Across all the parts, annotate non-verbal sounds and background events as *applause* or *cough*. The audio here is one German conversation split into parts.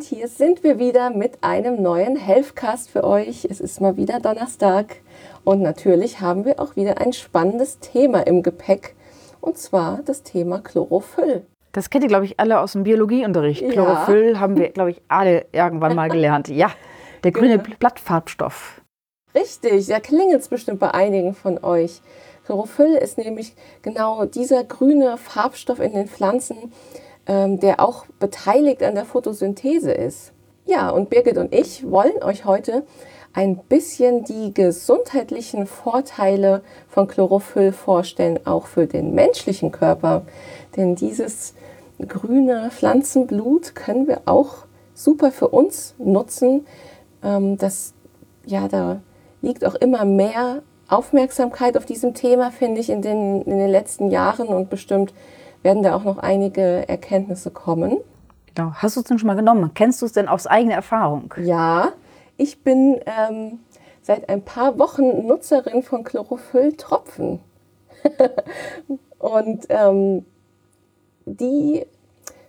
Und hier sind wir wieder mit einem neuen Healthcast für euch. Es ist mal wieder Donnerstag und natürlich haben wir auch wieder ein spannendes Thema im Gepäck und zwar das Thema Chlorophyll. Das kennt ihr, glaube ich, alle aus dem Biologieunterricht. Ja. Chlorophyll haben wir, glaube ich, alle irgendwann mal gelernt. Ja, der grüne Genau. Blattfarbstoff. Richtig, da klingelt es bestimmt bei einigen von euch. Chlorophyll ist nämlich genau dieser grüne Farbstoff in den Pflanzen, der auch beteiligt an der Photosynthese ist. Ja, und Birgit und ich wollen euch heute ein bisschen die gesundheitlichen Vorteile von Chlorophyll vorstellen, auch für den menschlichen Körper. Denn dieses grüne Pflanzenblut können wir auch super für uns nutzen. Ähm, das, ja, da liegt auch immer mehr Aufmerksamkeit auf diesem Thema, finde ich, in den, in den letzten Jahren und bestimmt werden da auch noch einige Erkenntnisse kommen. Genau. Hast du es denn schon mal genommen? Kennst du es denn aus eigener Erfahrung? Ja, ich bin ähm, seit ein paar Wochen Nutzerin von Chlorophyll-Tropfen. *laughs* und ähm, die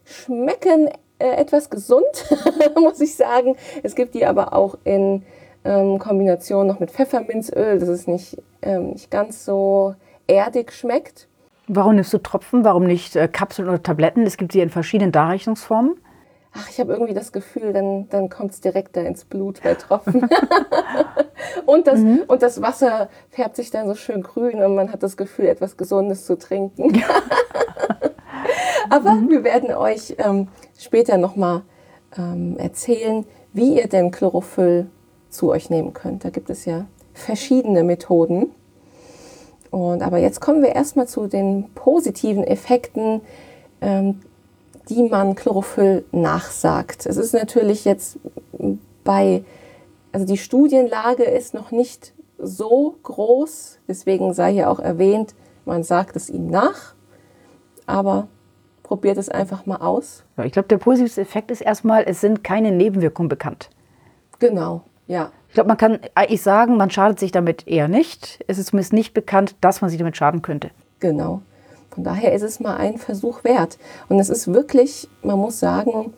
schmecken äh, etwas gesund, *laughs* muss ich sagen. Es gibt die aber auch in ähm, Kombination noch mit Pfefferminzöl, dass es nicht, ähm, nicht ganz so erdig schmeckt. Warum nimmst du Tropfen? Warum nicht äh, Kapseln oder Tabletten? Es gibt sie in verschiedenen Darreichungsformen. Ach, ich habe irgendwie das Gefühl, dann, dann kommt es direkt da ins Blut bei Tropfen. *laughs* und, das, und das Wasser färbt sich dann so schön grün und man hat das Gefühl, etwas Gesundes zu trinken. *laughs* Aber wir werden euch ähm, später nochmal ähm, erzählen, wie ihr denn Chlorophyll zu euch nehmen könnt. Da gibt es ja verschiedene Methoden. Und, aber jetzt kommen wir erstmal zu den positiven Effekten, ähm, die man Chlorophyll nachsagt. Es ist natürlich jetzt bei, also die Studienlage ist noch nicht so groß, deswegen sei hier auch erwähnt, man sagt es ihm nach, aber probiert es einfach mal aus. Ja, ich glaube, der positivste Effekt ist erstmal, es sind keine Nebenwirkungen bekannt. Genau, ja. Ich glaube, man kann eigentlich sagen, man schadet sich damit eher nicht. Es ist zumindest nicht bekannt, dass man sich damit schaden könnte. Genau. Von daher ist es mal ein Versuch wert. Und es ist wirklich, man muss sagen,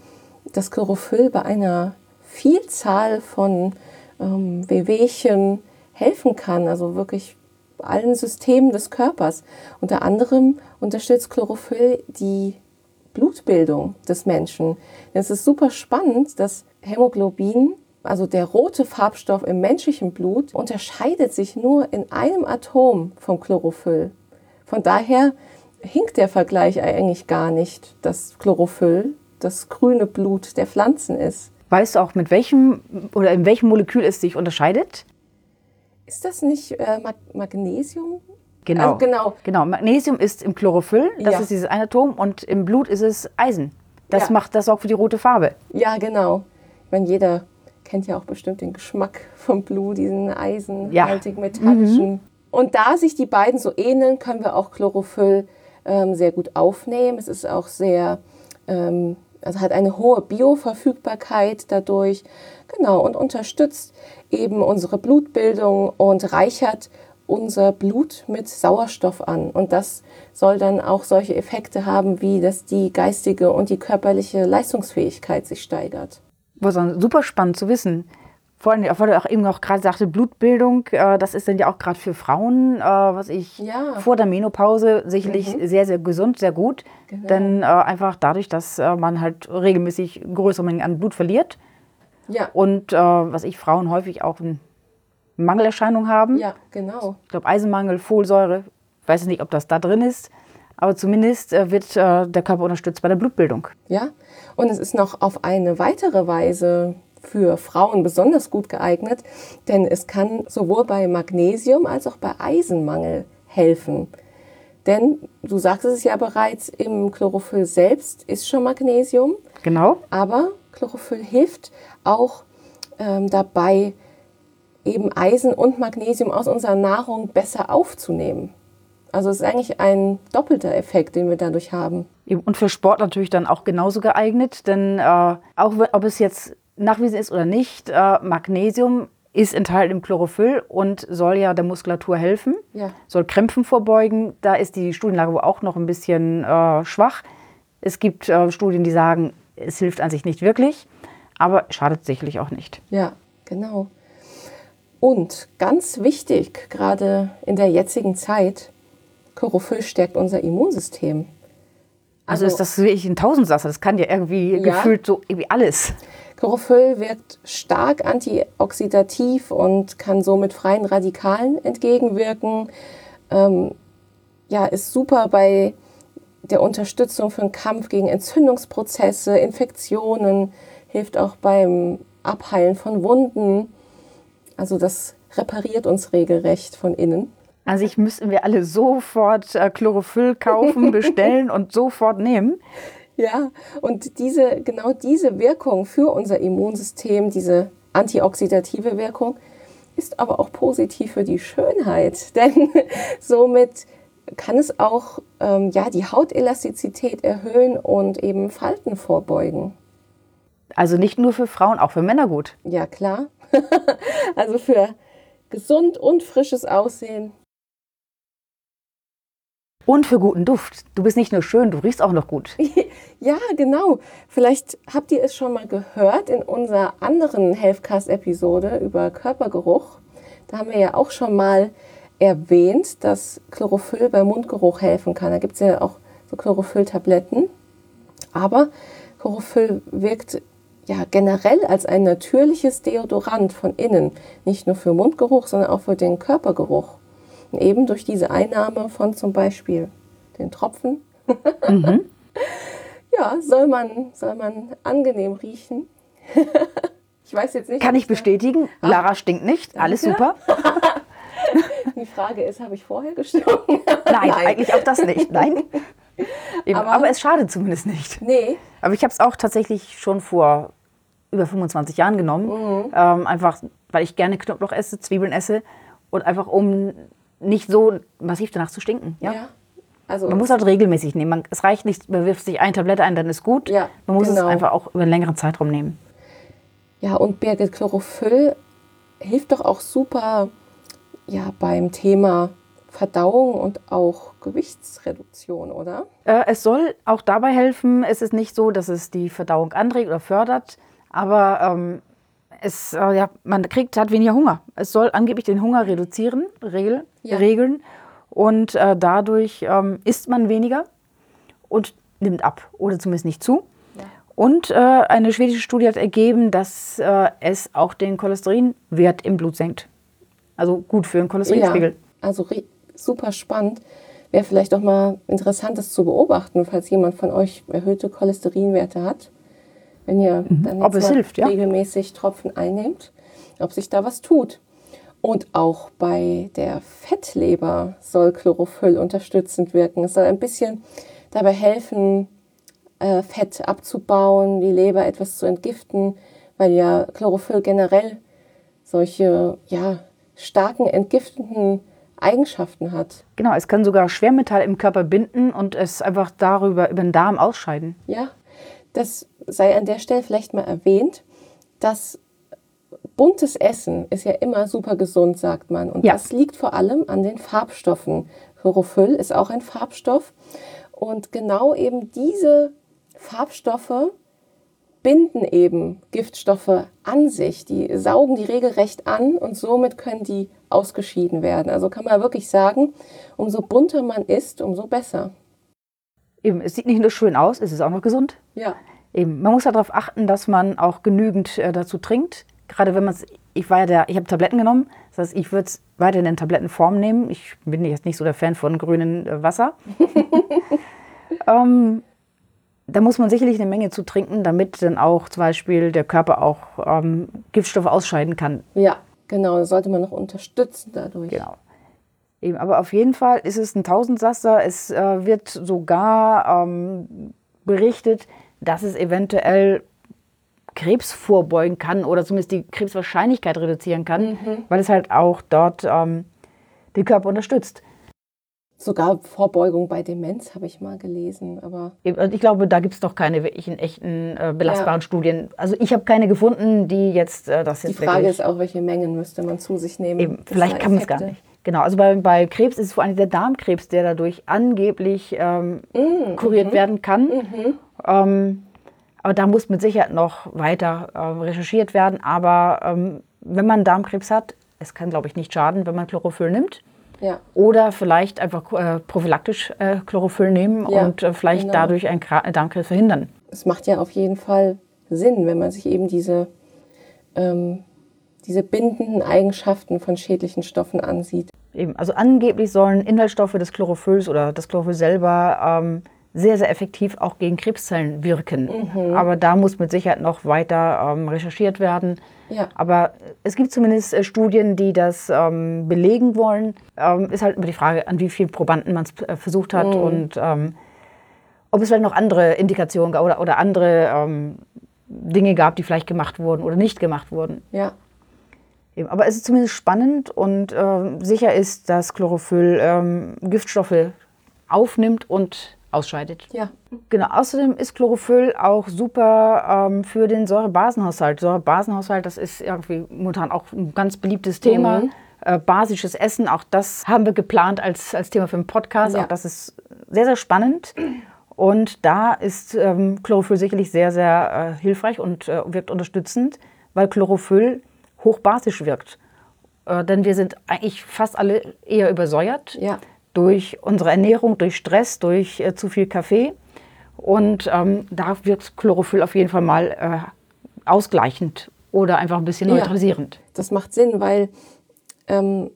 dass Chlorophyll bei einer Vielzahl von ähm, Wehwehchen helfen kann. Also wirklich allen Systemen des Körpers. Unter anderem unterstützt Chlorophyll die Blutbildung des Menschen. Es ist super spannend, dass Hämoglobin, also der rote Farbstoff im menschlichen Blut, unterscheidet sich nur in einem Atom vom Chlorophyll. Von daher hinkt der Vergleich eigentlich gar nicht, dass Chlorophyll das grüne Blut der Pflanzen ist. Weißt du auch, mit welchem oder in welchem Molekül es sich unterscheidet? Ist das nicht äh, Mag Magnesium? Genau. Also genau. Genau. Magnesium ist im Chlorophyll, das Ja. ist dieses eine Atom, und im Blut ist es Eisen. Das Ja. macht das auch für die rote Farbe. Ja, genau. Ich meine, jeder kennt ja auch bestimmt den Geschmack vom Blut, diesen eisenhaltigen, metallischen. Und da sich die beiden so ähneln, können wir auch Chlorophyll ähm, sehr gut aufnehmen. Es ist auch sehr, ähm, also hat eine hohe Bioverfügbarkeit dadurch. Genau, und unterstützt eben unsere Blutbildung und reichert unser Blut mit Sauerstoff an. Und das soll dann auch solche Effekte haben, wie dass die geistige und die körperliche Leistungsfähigkeit sich steigert. Was super spannend zu wissen. Vor allem, weil du auch eben auch gerade sagte, Blutbildung, äh, das ist dann ja auch gerade für Frauen, äh, was ich Ja. vor der Menopause sicherlich sehr, sehr gesund, sehr gut. Genau. Denn äh, einfach dadurch, dass äh, man halt regelmäßig größere Mengen an Blut verliert Ja, und äh, was ich Frauen häufig auch eine Mangelerscheinung haben. ja, genau. Ich glaube Eisenmangel, Folsäure, ich weiß nicht, ob das da drin ist, aber zumindest äh, wird äh, der Körper unterstützt bei der Blutbildung. Ja, und es ist noch auf eine weitere Weise für Frauen besonders gut geeignet, denn es kann sowohl bei Magnesium als auch bei Eisenmangel helfen. Denn du sagst es ja bereits, im Chlorophyll selbst ist schon Magnesium, Genau. aber Chlorophyll hilft auch ähm, dabei, eben Eisen und Magnesium aus unserer Nahrung besser aufzunehmen. Also es ist eigentlich ein doppelter Effekt, den wir dadurch haben. Und für Sport natürlich dann auch genauso geeignet, denn äh, auch ob es jetzt nachgewiesen ist oder nicht, äh, Magnesium ist enthalten im Chlorophyll und soll ja der Muskulatur helfen, Ja. soll Krämpfen vorbeugen. Da ist die Studienlage wohl auch noch ein bisschen äh, schwach. Es gibt äh, Studien, die sagen, es hilft an sich nicht wirklich. aber schadet sicherlich auch nicht. Ja, genau. Und ganz wichtig, gerade in der jetzigen Zeit, Chlorophyll stärkt unser Immunsystem. Also, ist das wirklich ein Tausendsasser? Das kann ja irgendwie Ja. gefühlt so irgendwie alles. Chlorophyll wirkt stark antioxidativ und kann somit freien Radikalen entgegenwirken. Ähm, ja, ist super bei der Unterstützung für den Kampf gegen Entzündungsprozesse, Infektionen, hilft auch beim Abheilen von Wunden. Also das repariert uns regelrecht von innen. An sich müssten wir alle sofort äh, Chlorophyll kaufen, bestellen und sofort nehmen. *laughs* Ja, und diese, genau diese Wirkung für unser Immunsystem, diese antioxidative Wirkung, ist aber auch positiv für die Schönheit. *laughs* Denn somit kann es auch ähm, ja, die Hautelastizität erhöhen und eben Falten vorbeugen. Also nicht nur für Frauen, auch für Männer gut. Ja, klar. *laughs* also für gesund und frisches Aussehen. Und für guten Duft. Du bist nicht nur schön, du riechst auch noch gut. *laughs* Ja, genau. Vielleicht habt ihr es schon mal gehört in unserer anderen Healthcast-Episode über Körpergeruch. Da haben wir ja auch schon mal erwähnt, dass Chlorophyll bei Mundgeruch helfen kann. Da gibt es ja auch so Chlorophyll-Tabletten. Aber Chlorophyll wirkt ja generell als ein natürliches Deodorant von innen. Nicht nur für Mundgeruch, sondern auch für den Körpergeruch. Und eben durch diese Einnahme von zum Beispiel den Tropfen *laughs* ja, soll man, soll man angenehm riechen. *laughs* ich weiß jetzt nicht. Kann ich bestätigen. Lara stinkt nicht. Alles super. *laughs* Die Frage ist, habe ich vorher gestunken? Nein, eigentlich auch das nicht. Nein. Eben, aber, Aber- es schadet zumindest nicht. Nee, Aber ich habe es auch tatsächlich schon vor über 25 Jahren genommen. Ähm, einfach, weil ich gerne Knoblauch esse, Zwiebeln esse und einfach um nicht so massiv danach zu stinken. Ja? ja. Also, Man muss halt regelmäßig nehmen. Man, es reicht nicht, man wirft sich eine Tablette ein, dann ist gut. Ja, man muss genau. es einfach auch über einen längeren Zeitraum nehmen. ja, und Birgit Chlorophyll hilft doch auch super ja, beim Thema Verdauung und auch Gewichtsreduktion, oder? Äh, es soll auch dabei helfen. Es ist nicht so, dass es die Verdauung anregt oder fördert, aber ähm, es, äh, ja, man kriegt, hat weniger Hunger. Es soll angeblich den Hunger reduzieren, regel, Ja. regeln. Und äh, dadurch ähm, isst man weniger und nimmt ab oder zumindest nicht zu. Und äh, eine schwedische Studie hat ergeben, dass äh, es auch den Cholesterinwert im Blut senkt. Also gut für den Cholesterinspiegel. also re- super spannend. Wäre vielleicht auch mal interessant, das zu beobachten, falls jemand von euch erhöhte Cholesterinwerte hat. Wenn ihr dann Mhm. Ob es hilft, ja. regelmäßig Tropfen einnehmt, ob sich da was tut. Und auch bei der Fettleber soll Chlorophyll unterstützend wirken. Es soll ein bisschen dabei helfen, äh, Fett abzubauen, die Leber etwas zu entgiften, weil ja Chlorophyll generell solche ja, starken entgiftenden Eigenschaften hat. Genau, es kann sogar Schwermetall im Körper binden und es einfach darüber über den Darm ausscheiden. Ja, das sei an der Stelle vielleicht mal erwähnt, dass buntes Essen ist ja immer super gesund, sagt man. Und Ja. das liegt vor allem an den Farbstoffen. Chlorophyll ist auch ein Farbstoff. Und genau eben diese Farbstoffe binden eben Giftstoffe an sich. Die saugen die regelrecht an und somit können die ausgeschieden werden. Also kann man wirklich sagen, umso bunter man isst, umso besser. Eben, es sieht nicht nur schön aus, es ist auch noch gesund. Ja. Eben, man muss darauf achten, dass man auch genügend äh, dazu trinkt. Gerade wenn man es, ich war ja der, ich habe Tabletten genommen, das heißt, ich würde es weiterhin in Tablettenform nehmen. Ich bin jetzt nicht so der Fan von grünem äh, Wasser. *laughs* ähm, da muss man sicherlich eine Menge zu trinken, damit dann auch zum Beispiel der Körper auch ähm, Giftstoffe ausscheiden kann. Ja, genau. Das sollte man noch unterstützen dadurch. Genau. Eben, aber auf jeden Fall ist es ein Tausendsasser. Es äh, wird sogar ähm, berichtet, dass es eventuell Krebs vorbeugen kann oder zumindest die Krebswahrscheinlichkeit reduzieren kann, weil es halt auch dort ähm, den Körper unterstützt. Sogar Vorbeugung bei Demenz habe ich mal gelesen. Aber Ich glaube, da gibt es doch keine wirklichen echten äh, belastbaren Studien. Also ich habe keine gefunden, die jetzt äh, das die jetzt Frage wirklich- ist auch, welche Mengen müsste man zu sich nehmen. Eben, vielleicht kann man es gar nicht. Genau, also bei, bei Krebs ist es vor allem der Darmkrebs, der dadurch angeblich ähm, Mm, kuriert mhm. werden kann. Ähm, Aber da muss mit Sicherheit noch weiter äh, recherchiert werden. Aber ähm, wenn man Darmkrebs hat, es kann, glaube ich, nicht schaden, wenn man Chlorophyll nimmt. Ja. Oder vielleicht einfach äh, prophylaktisch äh, Chlorophyll nehmen Ja, und äh, vielleicht genau. dadurch einen Kra- Darmkrebs verhindern. Es macht ja auf jeden Fall Sinn, wenn man sich eben diese, ähm, diese bindenden Eigenschaften von schädlichen Stoffen ansieht. Eben, also angeblich sollen Inhaltsstoffe des Chlorophylls oder das Chlorophyll selber ähm, sehr, sehr effektiv auch gegen Krebszellen wirken. Aber da muss mit Sicherheit noch weiter ähm, recherchiert werden. Ja. Aber es gibt zumindest äh, Studien, die das ähm, belegen wollen. Ähm, ist halt immer die Frage, an wie vielen Probanden man es äh, versucht hat und ähm, ob es vielleicht noch andere Indikationen gab oder, oder andere ähm, Dinge gab, die vielleicht gemacht wurden oder nicht gemacht wurden. Ja, Eben, Aber es ist zumindest spannend und ähm, sicher ist, dass Chlorophyll ähm, Giftstoffe aufnimmt und ausscheidet. ja, Genau. Außerdem ist Chlorophyll auch super ähm, für den Säurebasenhaushalt. Säurebasenhaushalt, das ist irgendwie momentan auch ein ganz beliebtes Thema. Äh, basisches Essen, auch das haben wir geplant als, als Thema für den Podcast. Ja. Auch das ist sehr, sehr spannend. Und da ist ähm, Chlorophyll sicherlich sehr, sehr äh, hilfreich und äh, wirkt unterstützend, weil Chlorophyll hochbasisch wirkt. Äh, denn wir sind eigentlich fast alle eher übersäuert ja. Durch unsere Ernährung, durch Stress, durch äh, zu viel Kaffee. Und ähm, da wirkt Chlorophyll auf jeden Fall mal äh, ausgleichend oder einfach ein bisschen Ja. neutralisierend. Das macht Sinn, weil ähm,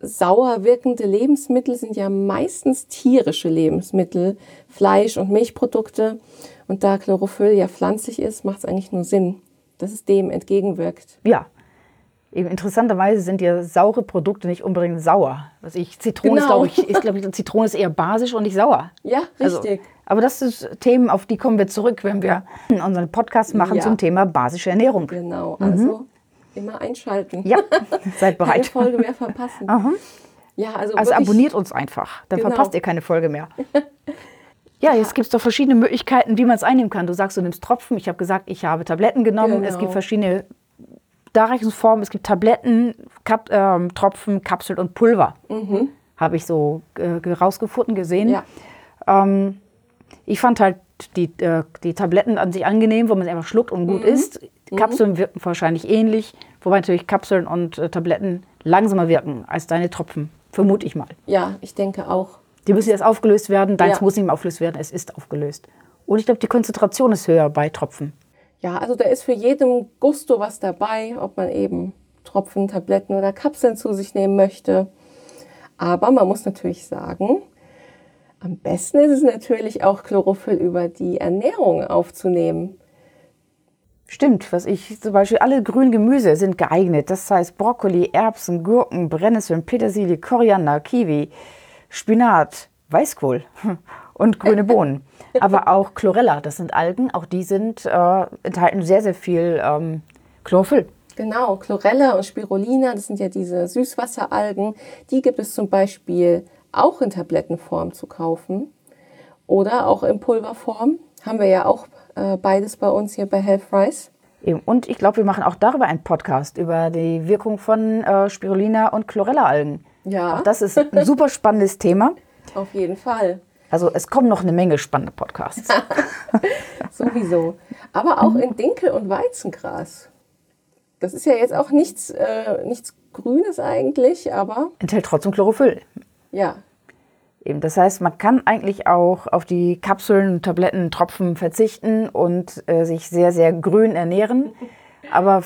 sauer wirkende Lebensmittel sind ja meistens tierische Lebensmittel, Fleisch und Milchprodukte. Und da Chlorophyll ja pflanzlich ist, macht es eigentlich nur Sinn, dass es dem entgegenwirkt. Ja. Eben interessanterweise sind ja saure Produkte nicht unbedingt sauer. Was ich, Zitrone ist, Genau. glaube ich, ist, glaube ich, *laughs* Zitrone ist eher basisch und nicht sauer. Ja, Also, richtig. aber das sind Themen, auf die kommen wir zurück, wenn wir unseren Podcast machen Ja. zum Thema basische Ernährung. Genau, also immer einschalten. Mhm. Ja, *laughs* seid Keine bereit. Folge mehr verpassen. Ja, also, Also abonniert uns einfach, dann Genau. verpasst ihr keine Folge mehr. *laughs* Ja, jetzt gibt es doch verschiedene Möglichkeiten, wie man es einnehmen kann. Du sagst, du nimmst Tropfen. Ich habe gesagt, ich habe Tabletten genommen. Es Genau. gibt verschiedene Darreichungsformen. Es gibt Tabletten, Kap ähm, Tropfen, Kapseln und Pulver. Habe ich so äh, ge- rausgefunden, gesehen. Ja, Ähm, ich fand halt die, äh, die Tabletten an sich angenehm, wo man sie einfach schluckt und Mhm. gut isst. Kapseln wirken wahrscheinlich ähnlich, wobei natürlich Kapseln und äh, Tabletten langsamer wirken als deine Tropfen, vermute ich mal. ja, ich denke auch. Die müssen jetzt aufgelöst werden, deins Ja. muss nicht mehr aufgelöst werden, es ist aufgelöst. Und ich glaube, die Konzentration ist höher bei Tropfen. Ja, also da ist für jedem Gusto was dabei, ob man eben Tropfen, Tabletten oder Kapseln zu sich nehmen möchte. Aber man muss natürlich sagen, am besten ist es natürlich auch Chlorophyll über die Ernährung aufzunehmen. Stimmt, was ich zum Beispiel, alle grünen Gemüse sind geeignet. Das heißt Brokkoli, Erbsen, Gurken, Brennnesseln, Petersilie, Koriander, Kiwi, Spinat, Weißkohl *laughs* und grüne Bohnen. *laughs* Aber auch Chlorella, das sind Algen, auch die sind, äh, enthalten sehr, sehr viel ähm, Chlorophyll. Genau, Chlorella und Spirulina, das sind ja diese Süßwasseralgen, die gibt es zum Beispiel auch in Tablettenform zu kaufen oder auch in Pulverform. Haben wir ja auch äh, beides bei uns hier bei Health Rice. Eben. Und ich glaube, wir machen auch darüber einen Podcast, über die Wirkung von äh, Spirulina und Chlorella-Algen. Ja. Auch das ist ein super spannendes Thema. *laughs* Auf jeden Fall. Also es kommen noch eine Menge spannende Podcasts. *laughs* Sowieso. Aber auch in Dinkel- und Weizengras. Das ist ja jetzt auch nichts, äh, nichts Grünes eigentlich, aber Enthält trotzdem Chlorophyll. ja, Eben, das heißt, man kann eigentlich auch auf die Kapseln, Tabletten, Tropfen verzichten und äh, sich sehr, sehr grün ernähren. Aber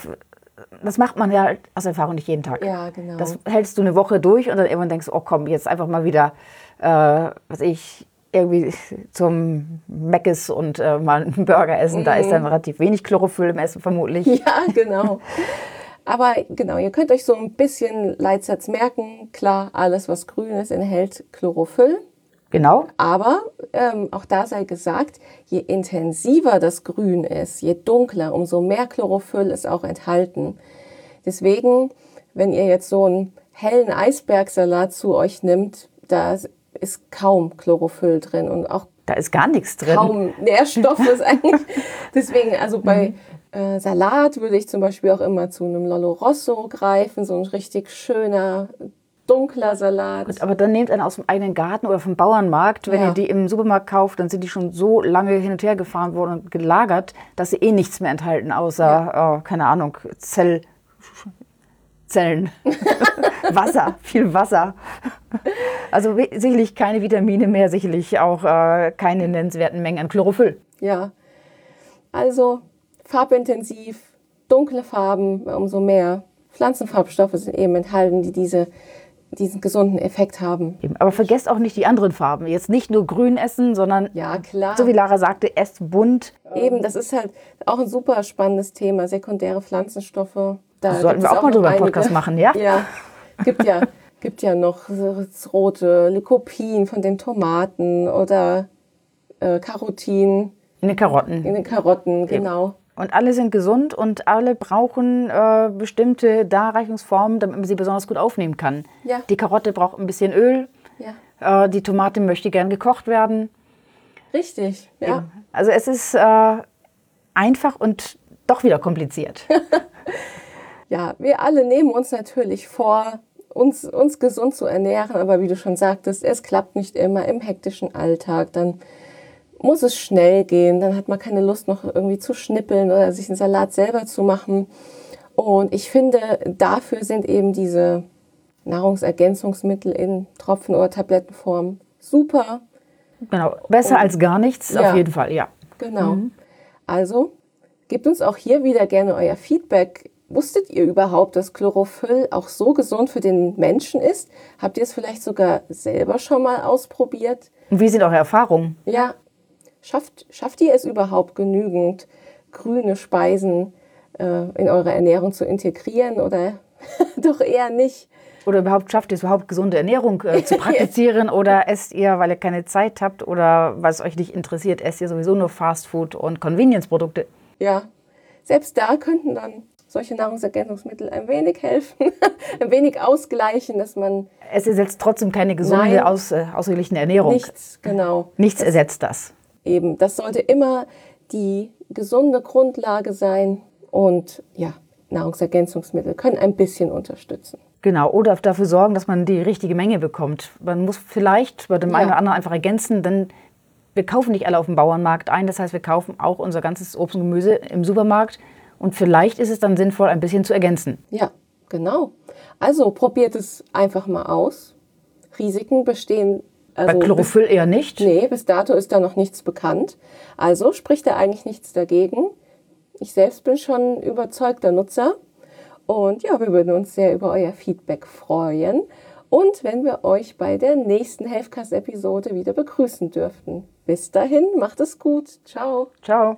das macht man ja aus Erfahrung nicht jeden Tag. Ja, genau. Das hältst du eine Woche durch und dann irgendwann denkst du, oh komm, jetzt einfach mal wieder, äh, was ich, irgendwie zum Meckes und äh, mal einen Burger essen. Da ist dann relativ wenig Chlorophyll im Essen vermutlich. *laughs* Ja, genau. Aber genau, ihr könnt euch so ein bisschen Leitsatz merken. Klar, alles, was grün ist, enthält Chlorophyll. Genau. Aber ähm, auch da sei gesagt, je intensiver das Grün ist, je dunkler, umso mehr Chlorophyll ist auch enthalten. Deswegen, wenn ihr jetzt so einen hellen Eisbergsalat zu euch nimmt, da ist kaum Chlorophyll drin und auch Da ist gar nichts drin. kaum Nährstoffe *laughs* ist eigentlich. Deswegen, also bei äh, Salat würde ich zum Beispiel auch immer zu einem Lollo Rosso greifen, so ein richtig schöner, dunkler Salat. Gut, aber dann nehmt einen aus dem eigenen Garten oder vom Bauernmarkt. Wenn Ja. ihr die im Supermarkt kauft, dann sind die schon so lange hin und her gefahren worden und gelagert, dass sie eh nichts mehr enthalten, außer, äh, keine Ahnung, Zell, Zellen. *laughs* Wasser, viel Wasser. Also sicherlich keine Vitamine mehr, sicherlich auch äh, keine nennenswerten Mengen an Chlorophyll. Ja. Also farbintensiv, dunkle Farben, umso mehr Pflanzenfarbstoffe sind eben enthalten, die diese, diesen gesunden Effekt haben. Aber vergesst auch nicht die anderen Farben. Jetzt nicht nur grün essen, sondern, Ja, klar. so wie Lara sagte, esst bunt. Eben, das ist halt auch ein super spannendes Thema, sekundäre Pflanzenstoffe. Da Sollten wir es auch mal drüber einen. Podcast machen, ja? *laughs* Ja, gibt ja, gibt ja noch rote Lycopin von den Tomaten oder äh, Carotin In den Karotten. in den Karotten, genau. Und alle sind gesund und alle brauchen äh, bestimmte Darreichungsformen, damit man sie besonders gut aufnehmen kann. Ja. Die Karotte braucht ein bisschen Öl, Ja, äh, die Tomate möchte gern gekocht werden. richtig. Ja. Also es ist äh, einfach und doch wieder kompliziert. *laughs* ja, wir alle nehmen uns natürlich vor, uns, uns gesund zu ernähren, aber wie du schon sagtest, es klappt nicht immer im hektischen Alltag. Dann muss es schnell gehen, dann hat man keine Lust noch irgendwie zu schnippeln oder sich einen Salat selber zu machen. Und ich finde, dafür sind eben diese Nahrungsergänzungsmittel in Tropfen- oder Tablettenform super. genau. Besser als gar nichts, Ja. auf jeden Fall, ja. Genau. Also gebt uns auch hier wieder gerne euer Feedback. Wusstet ihr überhaupt, dass Chlorophyll auch so gesund für den Menschen ist? Habt ihr es vielleicht sogar selber schon mal ausprobiert? Und wie sind eure Erfahrungen? Ja. Schafft, schafft ihr es überhaupt genügend, grüne Speisen äh, in eure Ernährung zu integrieren oder *laughs* doch eher nicht? Oder überhaupt schafft ihr es überhaupt, gesunde Ernährung äh, zu *laughs* praktizieren? oder esst ihr, weil ihr keine Zeit habt oder weil es euch nicht interessiert, esst ihr sowieso nur Fastfood und Convenience-Produkte? Ja, selbst da könnten dann solche Nahrungsergänzungsmittel ein wenig helfen, *laughs* ein wenig ausgleichen, dass man Es ersetzt trotzdem keine gesunde, Nein. aus, äh, ausgeglichene Ernährung. nichts, genau, Nichts ersetzt das. eben, das sollte immer die gesunde Grundlage sein und ja, Nahrungsergänzungsmittel können ein bisschen unterstützen. Genau, oder dafür sorgen, dass man die richtige Menge bekommt. Man muss vielleicht bei dem Ja. einen oder anderen einfach ergänzen, denn wir kaufen nicht alle auf dem Bauernmarkt ein. Das heißt, wir kaufen auch unser ganzes Obst und Gemüse im Supermarkt. Und vielleicht ist es dann sinnvoll, ein bisschen zu ergänzen. Ja, genau. Also probiert es einfach mal aus. Risiken bestehen. Bei Also Chlorophyll eher nicht. Bis, nee, bis dato ist da noch nichts bekannt. Also spricht da eigentlich nichts dagegen. Ich selbst bin schon überzeugter Nutzer. Und ja, wir würden uns sehr über euer Feedback freuen. Und wenn wir euch bei der nächsten Healthcast-Episode wieder begrüßen dürften. Bis dahin, macht es gut. Ciao. Ciao.